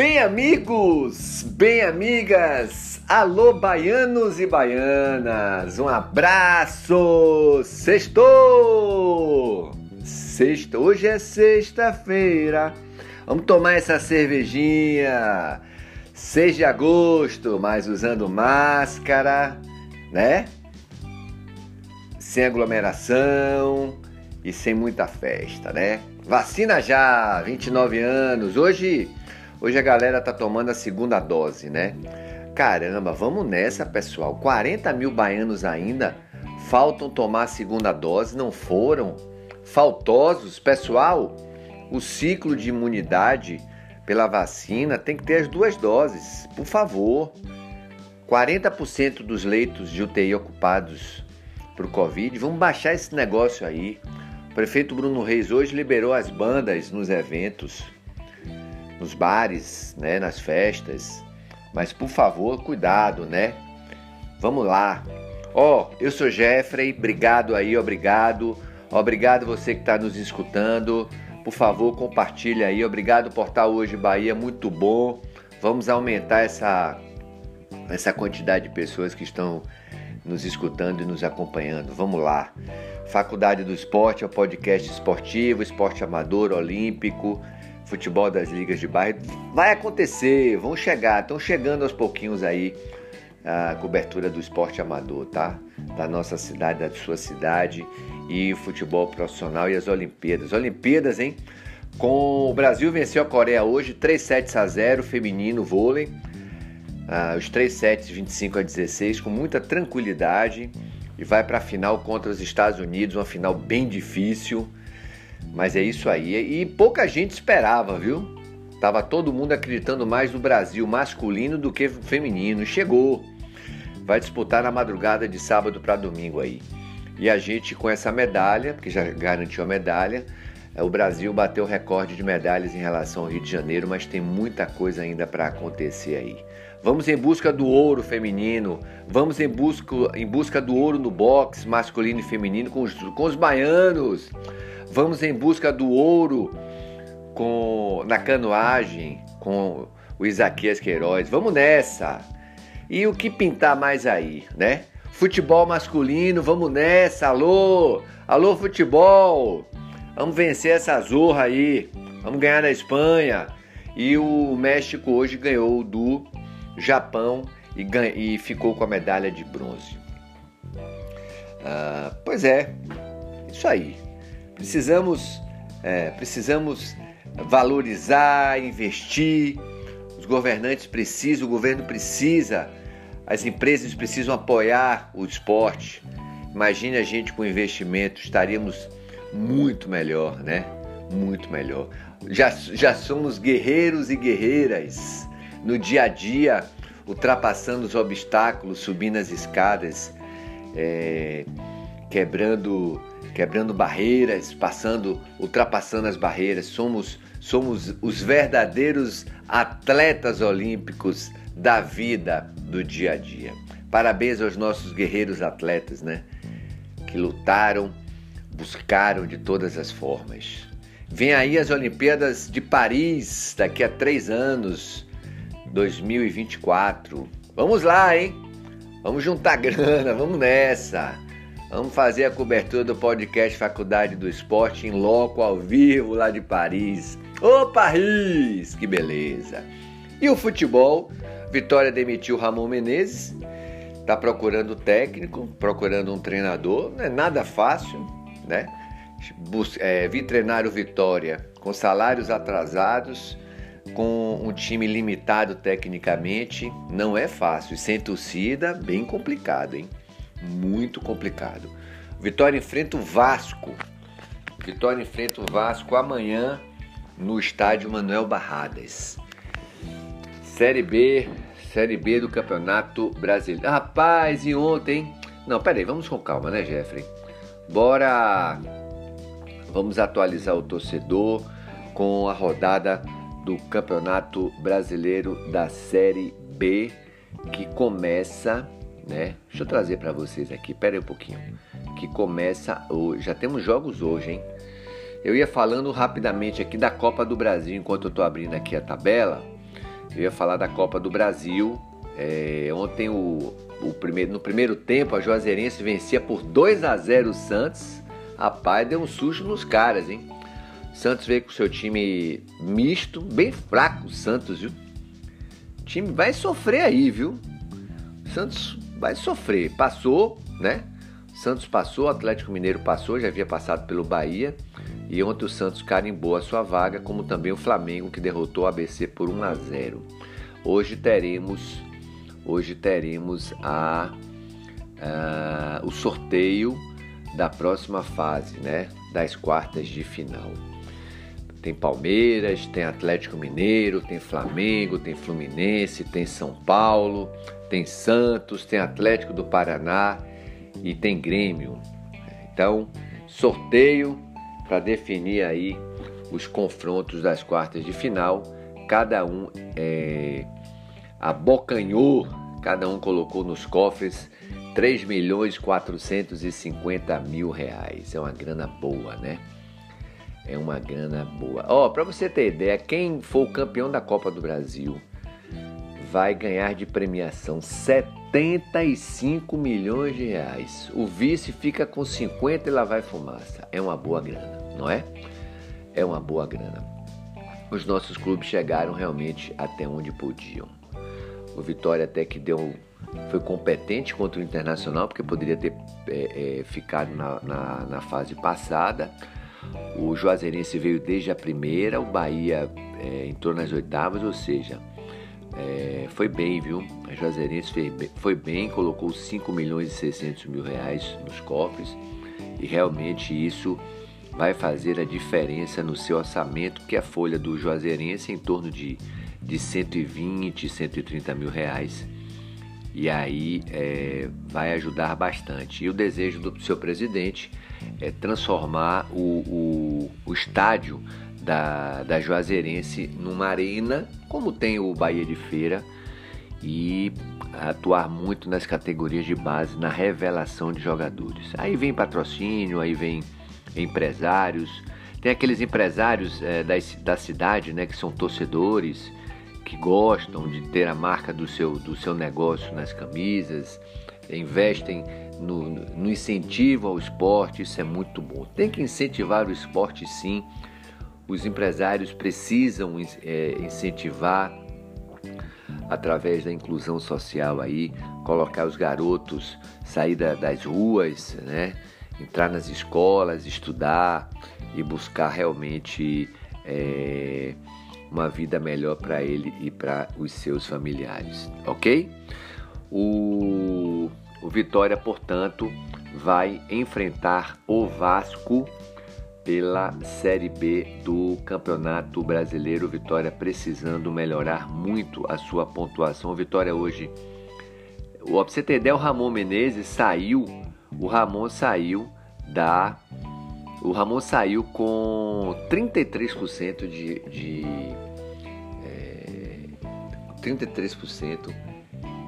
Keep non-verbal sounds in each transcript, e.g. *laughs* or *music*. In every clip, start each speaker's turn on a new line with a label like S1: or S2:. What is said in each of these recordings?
S1: Bem, amigos, bem, amigas, alô, baianos e baianas, um abraço, sextou! Sexta, hoje é sexta-feira, vamos tomar essa cervejinha, 6 de agosto, mas usando máscara, né? Sem aglomeração e sem muita festa, né? Vacina já, 29 anos, hoje Hoje a galera tá tomando a segunda dose, né? Caramba, vamos nessa, pessoal. 40 mil baianos ainda faltam tomar a segunda dose, não foram? Faltosos, pessoal. O ciclo de imunidade pela vacina tem que ter as duas doses, por favor. 40% dos leitos de UTI ocupados por Covid, vamos baixar esse negócio aí. O prefeito Bruno Reis hoje liberou as bandas nos eventos nos bares, né, nas festas. Mas por favor, cuidado, né? Vamos lá. Ó, oh, eu sou Jeffrey, obrigado aí, obrigado. Obrigado você que está nos escutando. Por favor, compartilha aí. Obrigado Portal Hoje Bahia, muito bom. Vamos aumentar essa essa quantidade de pessoas que estão nos escutando e nos acompanhando. Vamos lá. Faculdade do Esporte é o podcast esportivo, esporte amador, olímpico futebol das ligas de bairro. Vai acontecer, vão chegar, estão chegando aos pouquinhos aí a cobertura do esporte amador, tá? Da nossa cidade, da sua cidade e futebol profissional e as Olimpíadas. Olimpíadas, hein? Com o Brasil venceu a Coreia hoje 3 sets a 0 feminino vôlei. Ah, os 3 sets 25 a 16 com muita tranquilidade e vai para a final contra os Estados Unidos, uma final bem difícil. Mas é isso aí. E pouca gente esperava, viu? Tava todo mundo acreditando mais no Brasil masculino do que feminino. Chegou. Vai disputar na madrugada de sábado para domingo aí. E a gente com essa medalha, que já garantiu a medalha, é, o Brasil bateu recorde de medalhas em relação ao Rio de Janeiro, mas tem muita coisa ainda para acontecer aí. Vamos em busca do ouro feminino, vamos em busca, em busca do ouro no boxe masculino e feminino com os, com os baianos. Vamos em busca do ouro com na canoagem com o Isaquias Queiroz. Vamos nessa. E o que pintar mais aí, né? Futebol masculino, vamos nessa. Alô! Alô futebol. Vamos vencer essa zorra aí. Vamos ganhar na Espanha. E o México hoje ganhou do Japão e, e ficou com a medalha de bronze. Ah, pois é, isso aí. Precisamos, é, precisamos valorizar, investir. Os governantes precisam, o governo precisa, as empresas precisam apoiar o esporte. Imagine a gente com investimento, estaríamos muito melhor, né? Muito melhor. Já, já somos guerreiros e guerreiras no dia a dia, ultrapassando os obstáculos, subindo as escadas, é, quebrando quebrando barreiras, passando, ultrapassando as barreiras. Somos, somos os verdadeiros atletas olímpicos da vida do dia a dia. Parabéns aos nossos guerreiros atletas, né? Que lutaram, buscaram de todas as formas. Vem aí as Olimpíadas de Paris daqui a três anos, 2024. Vamos lá, hein? Vamos juntar *laughs* grana, vamos nessa. Vamos fazer a cobertura do podcast Faculdade do Esporte em loco, ao vivo, lá de Paris. Ô Paris! Que beleza! E o futebol? Vitória demitiu Ramon Menezes, está procurando técnico, procurando um treinador. Não é nada fácil, né? É, vi treinar o Vitória com salários atrasados, com um time limitado tecnicamente. Não é fácil. E sem torcida, bem complicado, hein? muito complicado. Vitória enfrenta o Vasco. Vitória enfrenta o Vasco amanhã no estádio Manuel Barradas. Série B, Série B do Campeonato Brasileiro. Rapaz, e ontem? Não, peraí, vamos com calma, né, Jeffrey? Bora. Vamos atualizar o torcedor com a rodada do Campeonato Brasileiro da Série B que começa né? Deixa eu trazer para vocês aqui, pera aí um pouquinho. Que começa hoje, já temos jogos hoje, hein? Eu ia falando rapidamente aqui da Copa do Brasil enquanto eu tô abrindo aqui a tabela. Eu ia falar da Copa do Brasil. É, ontem, o, o primeiro, no primeiro tempo, a Juazeirense vencia por 2 a 0 o Santos. Rapaz, deu um susto nos caras, hein? Santos veio com seu time misto, bem fraco o Santos, viu? O time vai sofrer aí, viu? O Santos vai sofrer. Passou, né? O Santos passou, o Atlético Mineiro passou, já havia passado pelo Bahia. E ontem o Santos carimbou a sua vaga, como também o Flamengo, que derrotou o ABC por 1 a 0. Hoje teremos, hoje teremos a, a, o sorteio da próxima fase, né? Das quartas de final. Tem Palmeiras, tem Atlético Mineiro, tem Flamengo, tem Fluminense, tem São Paulo, tem Santos, tem Atlético do Paraná e tem Grêmio. Então, sorteio para definir aí os confrontos das quartas de final. Cada um é, abocanhou, cada um colocou nos cofres 3 milhões 450 mil reais. É uma grana boa, né? É uma grana boa. Ó, oh, para você ter ideia, quem for o campeão da Copa do Brasil vai ganhar de premiação 75 milhões de reais. O vice fica com 50 e lá vai fumaça. É uma boa grana não é? É uma boa grana. Os nossos clubes chegaram realmente até onde podiam. O Vitória até que deu foi competente contra o Internacional, porque poderia ter é, é, ficado na, na, na, fase passada. O Juazeirense veio desde a primeira, o Bahia é, entrou nas oitavas, ou seja, é, foi bem, viu? A Juazeirense foi bem, colocou 5 milhões e 600 mil reais nos cofres e realmente isso vai fazer a diferença no seu orçamento, que é a folha do Juazeirense em torno de, de 120, 130 mil reais. E aí é, vai ajudar bastante. E o desejo do seu presidente é transformar o, o, o estádio da, da Juazeirense numa arena, como tem o Bahia de Feira, e atuar muito nas categorias de base, na revelação de jogadores. Aí vem patrocínio, aí vem empresários. Tem aqueles empresários é, da, da cidade, né, que são torcedores, que gostam de ter a marca do seu, do seu negócio nas camisas, investem no, no incentivo ao esporte, isso é muito bom. Tem que incentivar o esporte sim, os empresários precisam é, incentivar através da inclusão social aí, colocar os garotos sair da, das ruas, né? entrar nas escolas, estudar e buscar realmente é, uma vida melhor para ele e para os seus familiares, ok? O, o Vitória, portanto, vai enfrentar o Vasco pela Série B do Campeonato Brasileiro. Vitória precisando melhorar muito a sua pontuação. Vitória hoje. Pra você o Ramon Menezes saiu o Ramon saiu da. O Ramon saiu com 33% de. de é, 33%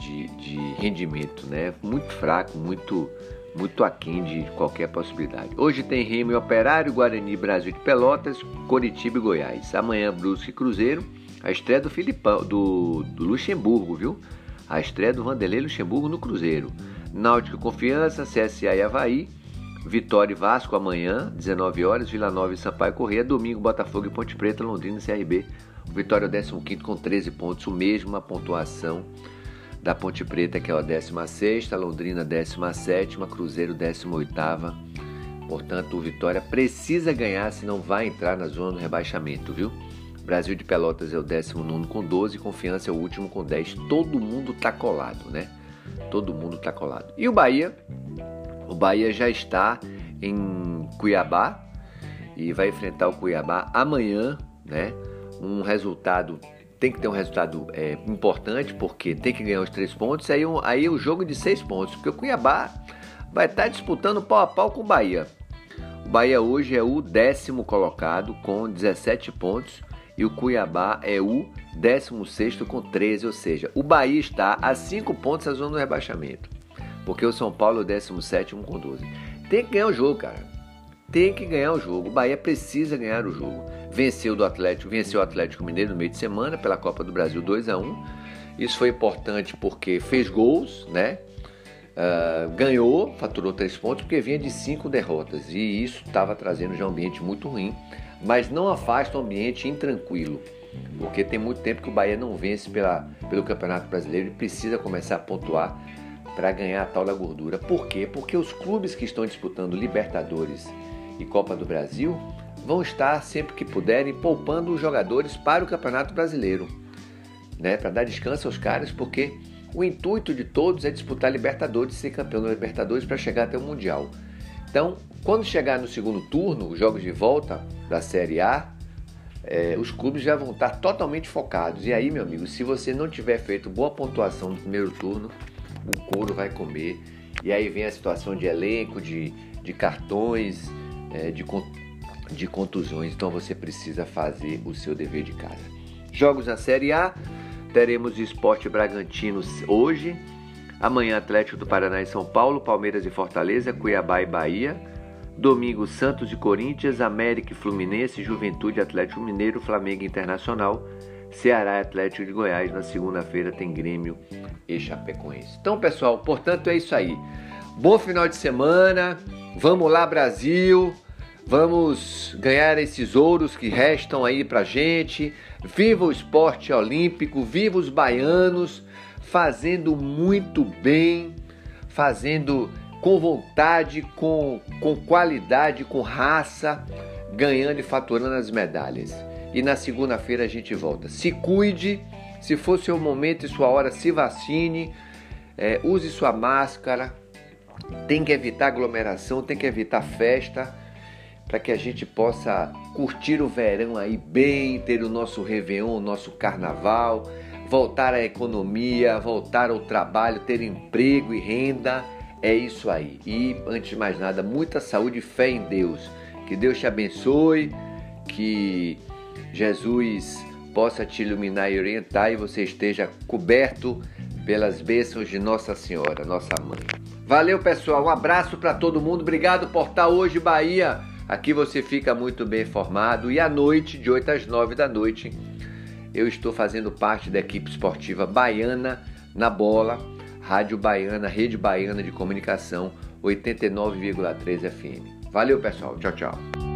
S1: de, de rendimento, né? Muito fraco, muito muito aquém de qualquer possibilidade. Hoje tem Remo e Operário, Guarani, Brasil de Pelotas, Coritiba e Goiás. Amanhã Brusque e Cruzeiro, a estreia do Filipão, do, do Luxemburgo, viu? A estreia do Vanderlei Luxemburgo no Cruzeiro. Náutico Confiança, CSA e Havaí, Vitória e Vasco amanhã, 19 horas, Vila Nova e Sampaio Correia, domingo Botafogo e Ponte Preta, Londrina e CRB. Vitória é o 15 com 13 pontos, o mesmo a pontuação da Ponte Preta, que é a 16 Londrina 17 Cruzeiro 18 Portanto, o Vitória precisa ganhar, senão vai entrar na zona do rebaixamento, viu? Brasil de Pelotas é o 19 com 12, Confiança é o último com 10. Todo mundo tá colado, né? Todo mundo tá colado. E o Bahia? O Bahia já está em Cuiabá e vai enfrentar o Cuiabá amanhã, né? Um resultado tem que ter um resultado é, importante porque tem que ganhar os três pontos. Aí, um, aí o jogo de seis pontos, porque o Cuiabá vai estar disputando pau a pau com o Bahia. O Bahia hoje é o décimo colocado com 17 pontos e o Cuiabá é o 16 com 13, ou seja, o Bahia está a 5 pontos da zona do rebaixamento, porque o São Paulo é o 17 com 12. Tem que ganhar o jogo, cara. Tem que ganhar o jogo. O Bahia precisa ganhar o jogo. Venceu do Atlético, venceu o Atlético Mineiro no meio de semana pela Copa do Brasil 2 a 1. Isso foi importante porque fez gols, né? Uh, ganhou, faturou três pontos porque vinha de cinco derrotas e isso estava trazendo já um ambiente muito ruim, mas não afasta um ambiente intranquilo, porque tem muito tempo que o Bahia não vence pela, pelo Campeonato Brasileiro e precisa começar a pontuar para ganhar a tal da gordura. Por quê? Porque os clubes que estão disputando Libertadores e Copa do Brasil vão estar sempre que puderem poupando os jogadores para o Campeonato Brasileiro, né? Para dar descanso aos caras, porque o intuito de todos é disputar Libertadores, ser campeão da Libertadores para chegar até o Mundial. Então, quando chegar no segundo turno, os jogos de volta da Série A, é, os clubes já vão estar totalmente focados. E aí, meu amigo, se você não tiver feito boa pontuação no primeiro turno, o couro vai comer. E aí vem a situação de elenco, de, de cartões, é, de, de contusões. Então você precisa fazer o seu dever de casa. Jogos na Série A, teremos Esporte Bragantino hoje. Amanhã, Atlético do Paraná e São Paulo, Palmeiras e Fortaleza, Cuiabá e Bahia. Domingo, Santos e Corinthians, América e Fluminense, Juventude, Atlético Mineiro, Flamengo Internacional, Ceará e Atlético de Goiás. Na segunda-feira tem Grêmio e Chapecoense. Então, pessoal, portanto é isso aí. Bom final de semana. Vamos lá, Brasil. Vamos ganhar esses ouros que restam aí pra gente. Viva o esporte olímpico, viva os baianos, fazendo muito bem, fazendo com vontade, com, com qualidade, com raça, ganhando e faturando as medalhas. E na segunda-feira a gente volta. Se cuide, se for seu momento e sua hora, se vacine, é, use sua máscara, tem que evitar aglomeração, tem que evitar festa para que a gente possa curtir o verão aí bem, ter o nosso Réveillon, o nosso carnaval, voltar à economia, voltar ao trabalho, ter emprego e renda. É isso aí. E antes de mais nada, muita saúde e fé em Deus. Que Deus te abençoe, que Jesus possa te iluminar e orientar e você esteja coberto pelas bênçãos de Nossa Senhora, nossa mãe. Valeu, pessoal. Um abraço para todo mundo. Obrigado por estar hoje, Bahia. Aqui você fica muito bem informado e à noite, de 8 às 9 da noite, eu estou fazendo parte da equipe esportiva baiana na bola, Rádio Baiana, Rede Baiana de Comunicação, 89,3 FM. Valeu, pessoal. Tchau, tchau.